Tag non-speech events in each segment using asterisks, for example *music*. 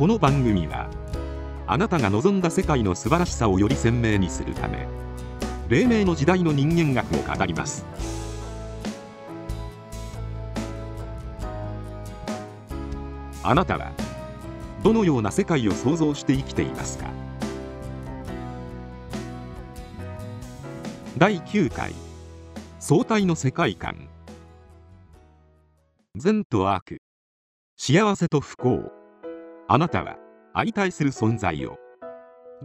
この番組はあなたが望んだ世界の素晴らしさをより鮮明にするため黎明の時代の人間学を語ります。あなたはどのような世界を想像して生きていますか？第9回相対の世界観。善と悪幸せと不幸。あなたは相対する存在を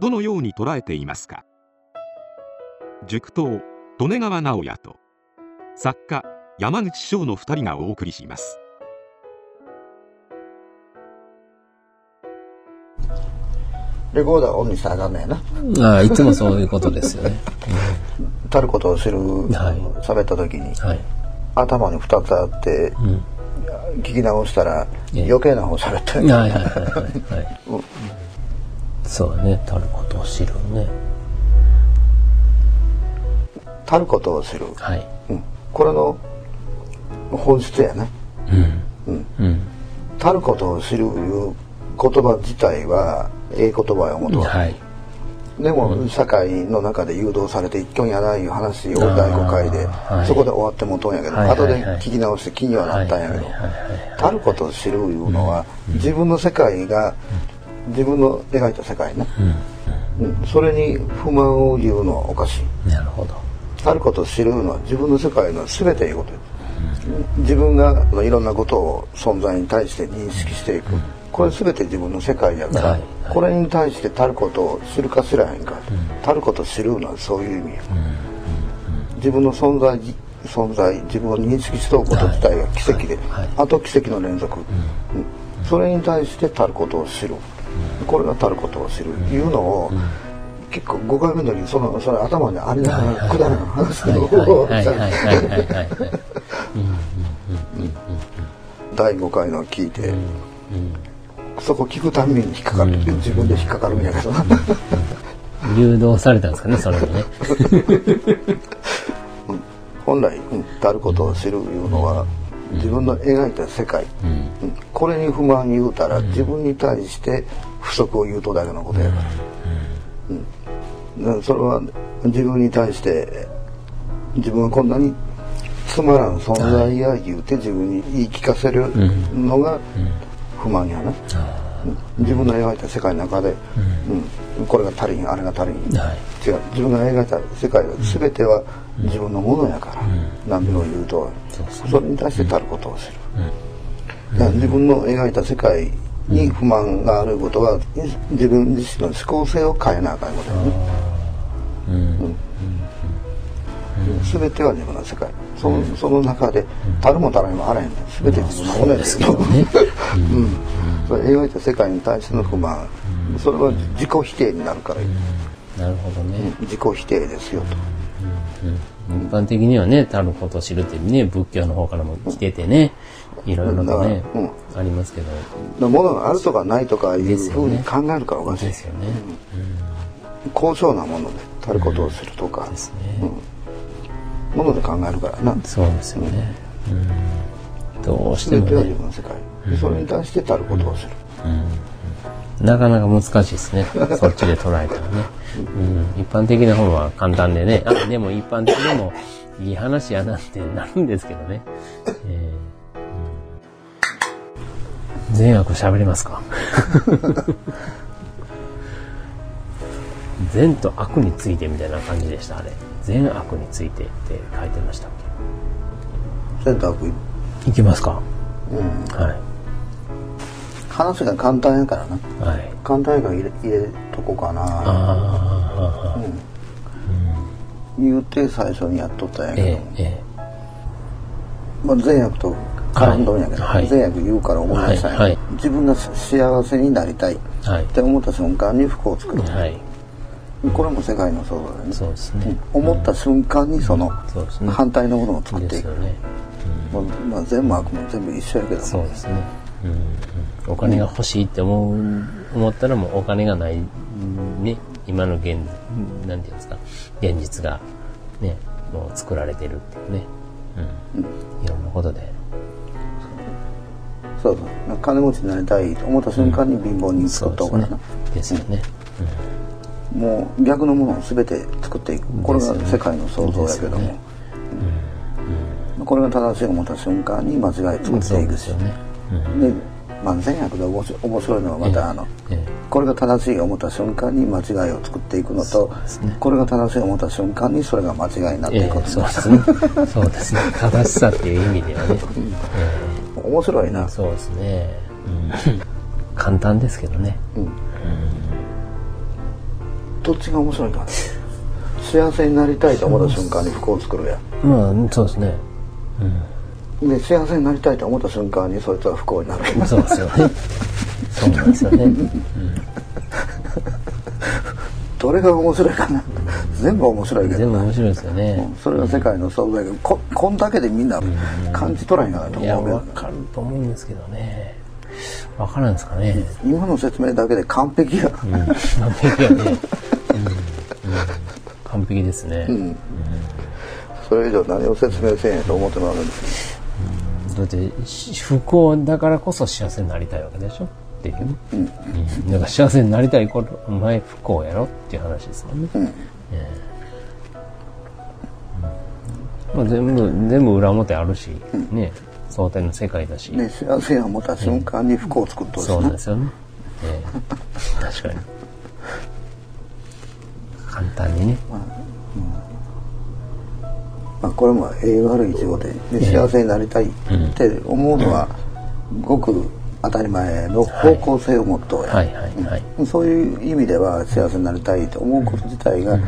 どのように捉えていますか？塾頭利根川直也と作家山口翔の2人がお送りしますレコーダーオンにしたらあかんねやな。ああ、いつもそういうことですよね。*laughs* たることをする、はい喋った時に、はい。頭に2つあって、うん。聞き直したらええ余計な方喋ったはいよはいはいはい。は *laughs* いうんそうだね、たることを知るね。たることをする、はい。うん、これの本質やな。うん。たることを知るいう言葉自体はええ言葉や思うとは、はい。でも、社会の中で誘導されて一挙にやないいう話を第5回で、そこで終わってもうとんやけど、後で聞き直して気にはなったんやけど、はいはいはいはいたることを知るいうのは、自分の世界が、自分の描いた世界ね、うんそれに不満を言うのはおかしい。うん。なるほど。たることを知るのは自分の世界の全ていうことよ自分がいろんなことを存在に対して認識していくこれ全て自分の世界やから、はいはい。これに対してたることを知るか知らへんか、たることを知るのはそういう意味や、自分の存在存在自分を認識しとうこと自体が奇跡で、あと奇跡の連続、うん。それに対してたることを知る、これがたることを知る、いうのを、結構5回目の時にそのそれ頭にありながらくだらん話はいをはいはいはいはいはい。はいはい。第5回の聞いて、そこ聞くたんびに引っかかる、自分で引っかかるんやけど。な誘導されたんですかね、それもね。本来、うん、たることを知るいうのは、自分の描いた世界、うん。うん。これに不満言うたら、自分に対して不足を言うとだけのことやから、うん。それは自分に対して自分はこんなにつまらん存在や言うて自分に言い聞かせるのが不満やな、うん自分の描いた世界の中で、うん。これが足りんあれが足りん、はい。違う。自分が描いた世界は全ては自分のものやから、何を言うとそうそう。それに対してたることをする、だから自分の描いた世界に不満があることは自分自身の思考性を変えなあかんことやね、全ては自分の世界。その,、その中でたるもたらにもあらへん全て自分のものやですけど、ね。うん、それ描いた世界に対しての不満、それは自己否定になるから、なるほどね。自己否定ですよと。一般的にはね、たることを知るってね、仏教の方からも来ててね、いろいろとね、うん。ありますけど、だものがあるとかないとかいうふうに考えるからおかしい、ですよね。高尚なものでたることをするとか、ですね。もので考えるからなそうですよね。うん。どうしても全ては自ね、分の世界でそれに対してたることをする、なかなか難しいですね。*laughs* そっちで捉えたらね。うん。一般的な方は簡単でね、あ、でも一般的でもいい話やなってなるんですけどね。えーうん善悪喋れますか？*laughs* 善と悪についてみたいな感じでした、あれ。善悪についてって書いてましたっ選択けいきますか。うん。はい。話が簡単やからな。はい。簡単やから入れ入れとこうかな。ああ、言うて最初にやっとったんやけど、ええ、えまあ、善悪と絡んどるんやけど、はい。善悪言うから思い出したんやはいはい。自分が幸せになりたいっ。て思った瞬間に服を作る、はい。これも世界の創造だよねそうですね。思った瞬間にそのね。反対のものを作っていく、ね。まあまあ、善も悪も全部一緒やけどそうですね。うんうんお金が欲しいって思う、思ったらもうお金がない、ね、今の現、なんていうんですか、現実が、ね、もう作られてるっていうね。うん。いろんなことで。そそうそう金持ちになりたいと思った瞬間に貧乏人作った方がな、ですよね。もう逆のものを全て作っていくこれが世界の創造やけども、ねうんこれが正しい思った瞬間に間違い作っていくしね。で万全薬で面白いのはまたあの、ええこれが正しい思った瞬間に間違いを作っていくのと、すねこれが正しい思った瞬間にそれが間違いになっていええくことそうですね。そうですね。正しさっていう意味ではね。え *laughs* 面白いなえそうですね。うん簡単ですけどね。どっちが面白いか幸せになりたいと思った瞬間に服を作るやんまあ、そうですね。で幸せになりたいと思った瞬間にそいつは不幸になるそうですよね。そうなんですよね。*laughs* どれが面白いかな全部面白いけどな全部面白いですよね。それが世界の創造やけどここんだけでみんな感じ取らへんかなと思うけどわかると思うんですけどね。わからんですかね。今の説明だけで完璧や、うん完璧やね。うん。うん。完璧ですね。それ以上何を説明せんやと思ってもらうんだってし不幸だからこそ幸せになりたいわけでしょ？っていう、うん。だから幸せになりたい頃お前不幸やろっていう話ですもんね、ええ。うん。まあ、全部全部裏表あるし、ね。相対の世界だし、で幸せや思った瞬間に不幸を作っとるしなそうですよね、ええ。確かに簡単にね。まあ、これも栄悪い一語でで幸せになりたいって思うのはごく当たり前の方向性を持っとはい。はい。はい、そういう意味では幸せになりたいと思うこと自体が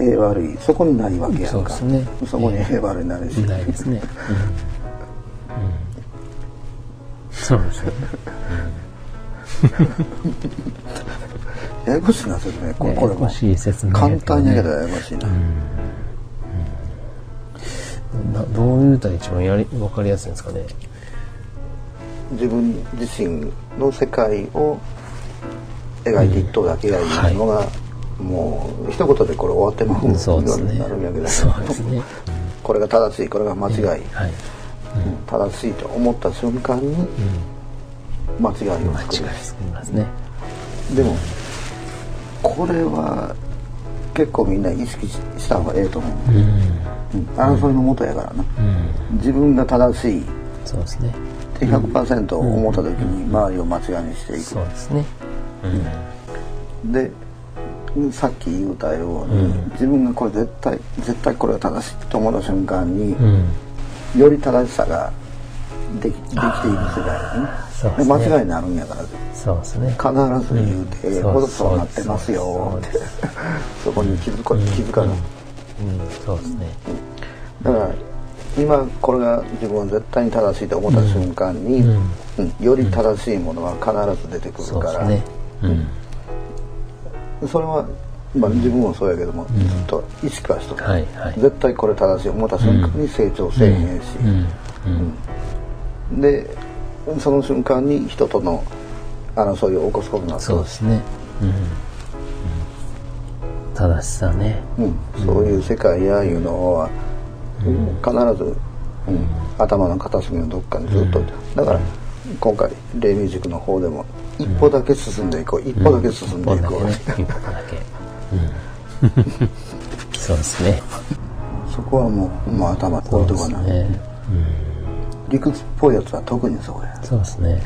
栄悪いそこにないわけやんか。そね。そこに栄悪になるし、ないですね、うん。うん、*laughs* そうですねややこしいな説明これこれも。ややこしい説明簡単やけどややこしいな、などういうたら一番やり分かりやすいんですかね？自分自身の世界を描いていっとるだけがいいのが、もう一言でこれ終わってまうそうですねになるんやけどそうですね。これが正しいこれが間違い、はい。正しいと思った瞬間に間違いを間違い作る作りますね。でもこれは結構みんな意識しした方がええと思う、うん。うん。争いのもとやからな。うん。自分が正しい。っそうですね。て100%思った時に周りを間違いにしていく、そうですね。でさっき言うたように、自分がこれ絶対絶対これが正しいと思った瞬間に、うん。より正しさができできていく世界にね。そうですね。間違いになるんやから。そうですね。必ず言うて、うん。ここそうなってますよ。ってそこに気づこ気づかない、うん。そうですね。だから今これが自分は絶対に正しいと思った瞬間に、うん。うん。より正しいものは必ず出てくるから、そうですね。うん。それは、まあ、自分もそうやけども、ずっと意識はしとる、はいはい。絶対これ正しい思った瞬間に成長せえへんし、うん。うんでその瞬間に人との争いを起こすことになって。そうですね。うん。正しさね。うん、そういう世界やいうのは、必ず、うん、頭の片隅のどっかにずっと、だから今回レイミュージックの方でも一歩だけ進んでいこう、一歩だけ進んでいこう、ね。一歩だけ。うん。*laughs* そうですね。そこはもう、まあ、頭置いとかな、ね理屈っぽいやつは特にそうや。そうですね。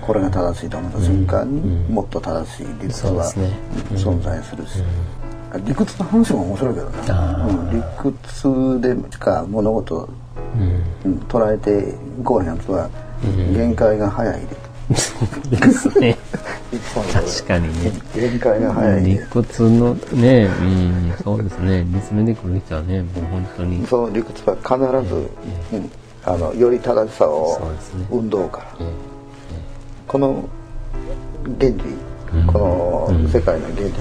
これが正しいと思った瞬間に、もっと正しい理屈は、存在するし、理屈の話も面白いけどな、あうん、理屈でしか物事を捉えていこうやつは限界が早いで、ですね。*laughs* 確かにね。限界が早い理で、屈のねうん。そうですね。見つめてくる人はねもう本当に。その理屈は必ず、うん、あのより正しさを運動から、えこの原理、この世界の原理、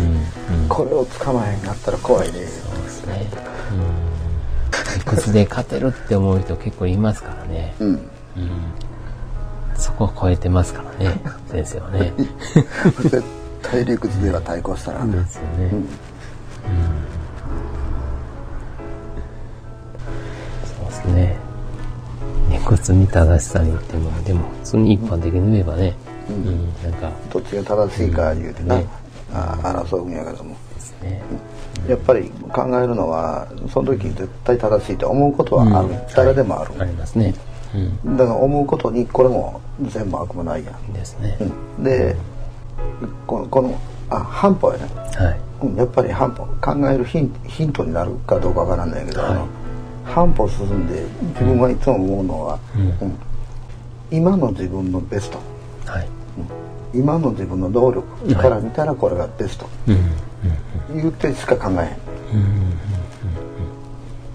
これを捕まえになったら怖いね、そうですね。うん。で勝てるって思う人結構いますからね。うん、そこを超えてますからね。*laughs* 先生はね。絶対理屈では対抗したら、ですよね、そうですね理理屈に正しさにってもでも普通に一般的に言えばね、うんなんかどっちが正しいか言うてな、ね。あ争うんやけども。ですね、やっぱり考えるのはその時絶対正しいと思うことはある、誰でもある、ありますね。うん。だから思うことにこれも全部悪もないやん、ですね。うん。でこのこのあ半歩やね。はい。うんやっぱり半歩。考えるヒンヒントになるかどうかわからないけど、はい。あの半歩進んで自分がいつも思うのは、うん。うん。今の自分のベスト。はい。今の自分の能力から見たらこれがベスト、うん。言ってしか考えうん。へ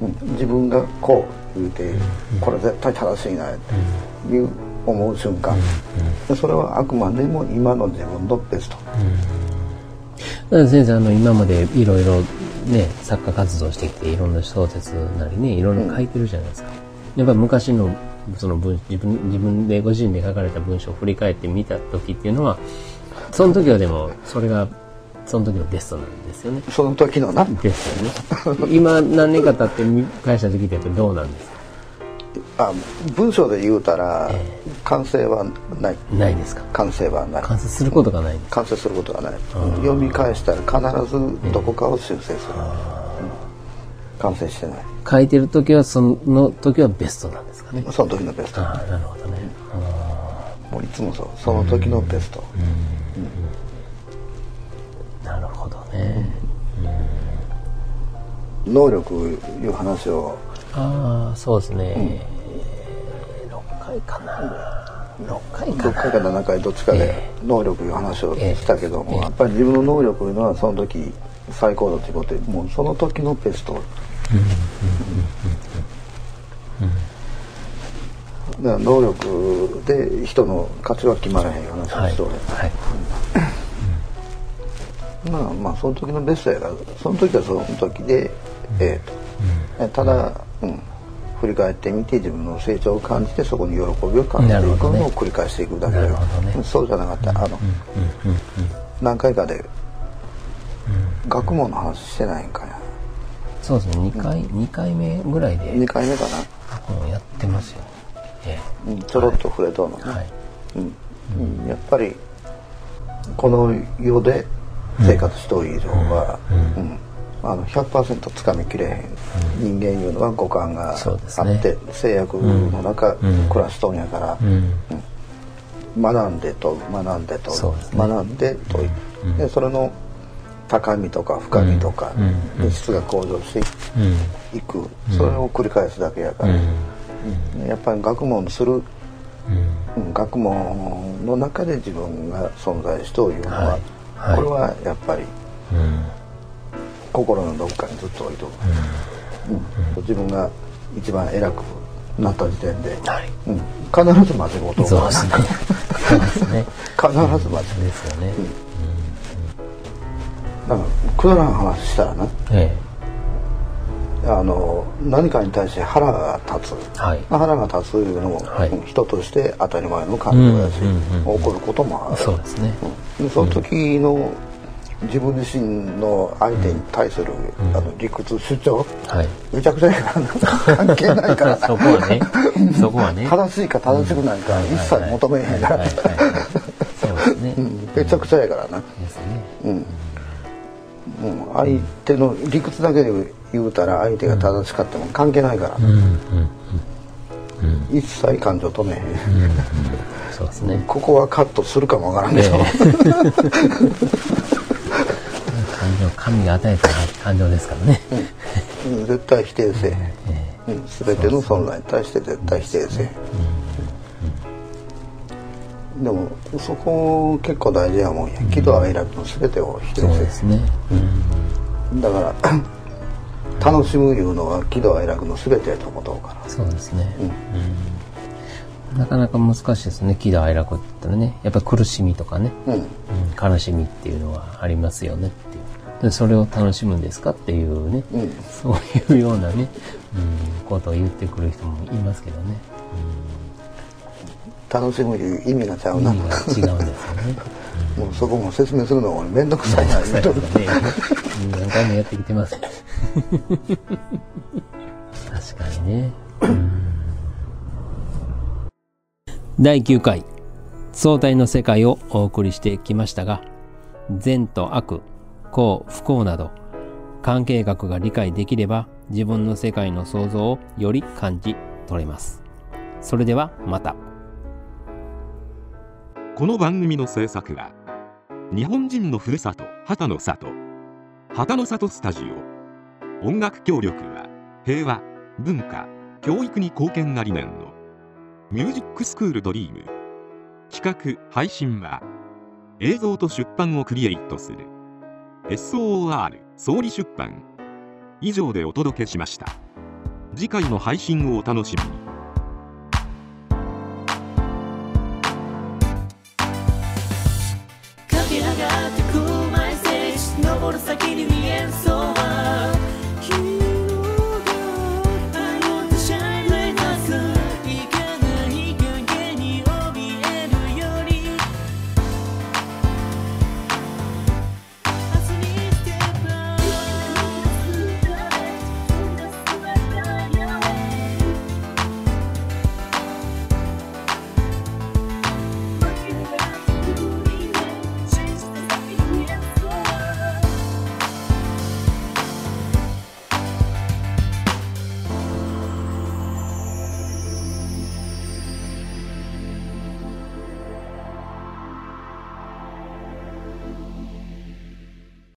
ん、うん。自分がこう言うて、これ絶対正しいなっていう思う瞬間、でそれはあくまでも今の自分のベスト、先生、あの、今までいろいろね、作家活動してきて、いろんな小説なりね、いろいろ書いてるじゃないですか。やっぱり昔の、その文、自分、自分でご自身で書かれた文章を振り返ってみた時っていうのは、その時はでも、それが、その時のベストなんですよね。その時のなですよね。今、何年か経って見返した時ってどうなんですか？あ文章で言うたら、え完成はない。ないですか？完成はない。完成することがない完成することはない。読み返したら必ずどこかを修正する、うん。完成してない。書いてる時は、その時はベストなんですかね？その時のベスト。ああ、なるほどね。もういつもそう。その時のベスト、なるほどね。能力いう話をああ、そうですね。6回かな。6回か6な。回か7回どっちかでえ能力いう話をしたけども、ええやっぱり自分の能力いうのはその時最高度っていうことでもうその時のベスト、だから能力で人の価値は決まらへんようなはい。人で、はい。まあまあその時のベストやからその時はその時でええと、ただ、うん、振り返ってみて自分の成長を感じてそこに喜びを感じていくのを繰り返していくだけでなるほどね。そうじゃなかった。らあの、何回かで学問の話してないんかやそうですね。2回、二回目ぐらいで2回目かな、もうやってますよ。えうん、ちょろっと触れとんのね、え。はい。うん。うん。やっぱりこの世で生活しとる以上は、うんあの100%つかみきれへん、人間いうのは五感があっねて、制約の中、うん。暮らしとんやから、うん。学んでと学んでと、ですね。学んでと、でそれの高みとか深みとか、うん。うん。質が向上してうん。いく、それを繰り返すだけやから、やっぱり学問する。うん。うん。学問の中で自分が存在しというのは、はい。はい。これはやっぱりうん。心のどこかにずっと置いとく、うん。自分が一番偉くなった時点で、はい。うん。必ず間違うと思うそうですね。*laughs* 必ず間違うですよね。だからくだらん話したらな。えあの何かに対して腹が立つ、え。はい。腹が立ついうのも、はい。うん人として当たり前の感情やし、うんうんうん起こることもある。そうですね。でその時の自分自身の相手に対する、あの理屈主張？はい。めちゃくちゃやからな関係ないから *laughs* そこはね、そこはね。正しいか正しくないか一切求めへんからめちゃくちゃやからな。うんうん、相手の理屈だけで言うたら相手が正しかったも関係ないから、うん、うん、一切感情止めへん、そうですね。ここはカットするかもわからんけど、感情、神が与えた感情ですからね。うん。絶対否定せえ。へん、うん、全ての存在に対して絶対否定せえ。でもそこ結構大事やもんや。喜怒哀楽の全てを否定せえ。ですね。へん。だから楽しむいうのは喜怒哀楽の全てやと思うからそうですね。うん。なかなか難しいですね。喜怒哀楽って言ったらね。やっぱり苦しみとかね。うん。うん。悲しみっていうのはありますよね。でそれを楽しむんですかっていうね。うんそういうようなね、うん、ことを言ってくる人もいますけどね。楽しむいう意味がちゃうな、意味が違うんですよね。*laughs* もうそこも説明するのも面倒くさいなね。うん何回もやってきてます？*laughs* 確かにね。第9回相対の世界をお送りしてきましたが善と悪幸不幸など関係学が理解できれば自分の世界の創造をより感じ取れます。それではまた。この番組の制作は日本人のふるさと旗の里旗の里スタジオ音楽協力は平和文化教育に貢献が理念のミュージックスクールドリーム。企画配信は映像と出版をクリエイトする。SOR 総理出版。以上でお届けしました。次回の配信をお楽しみに。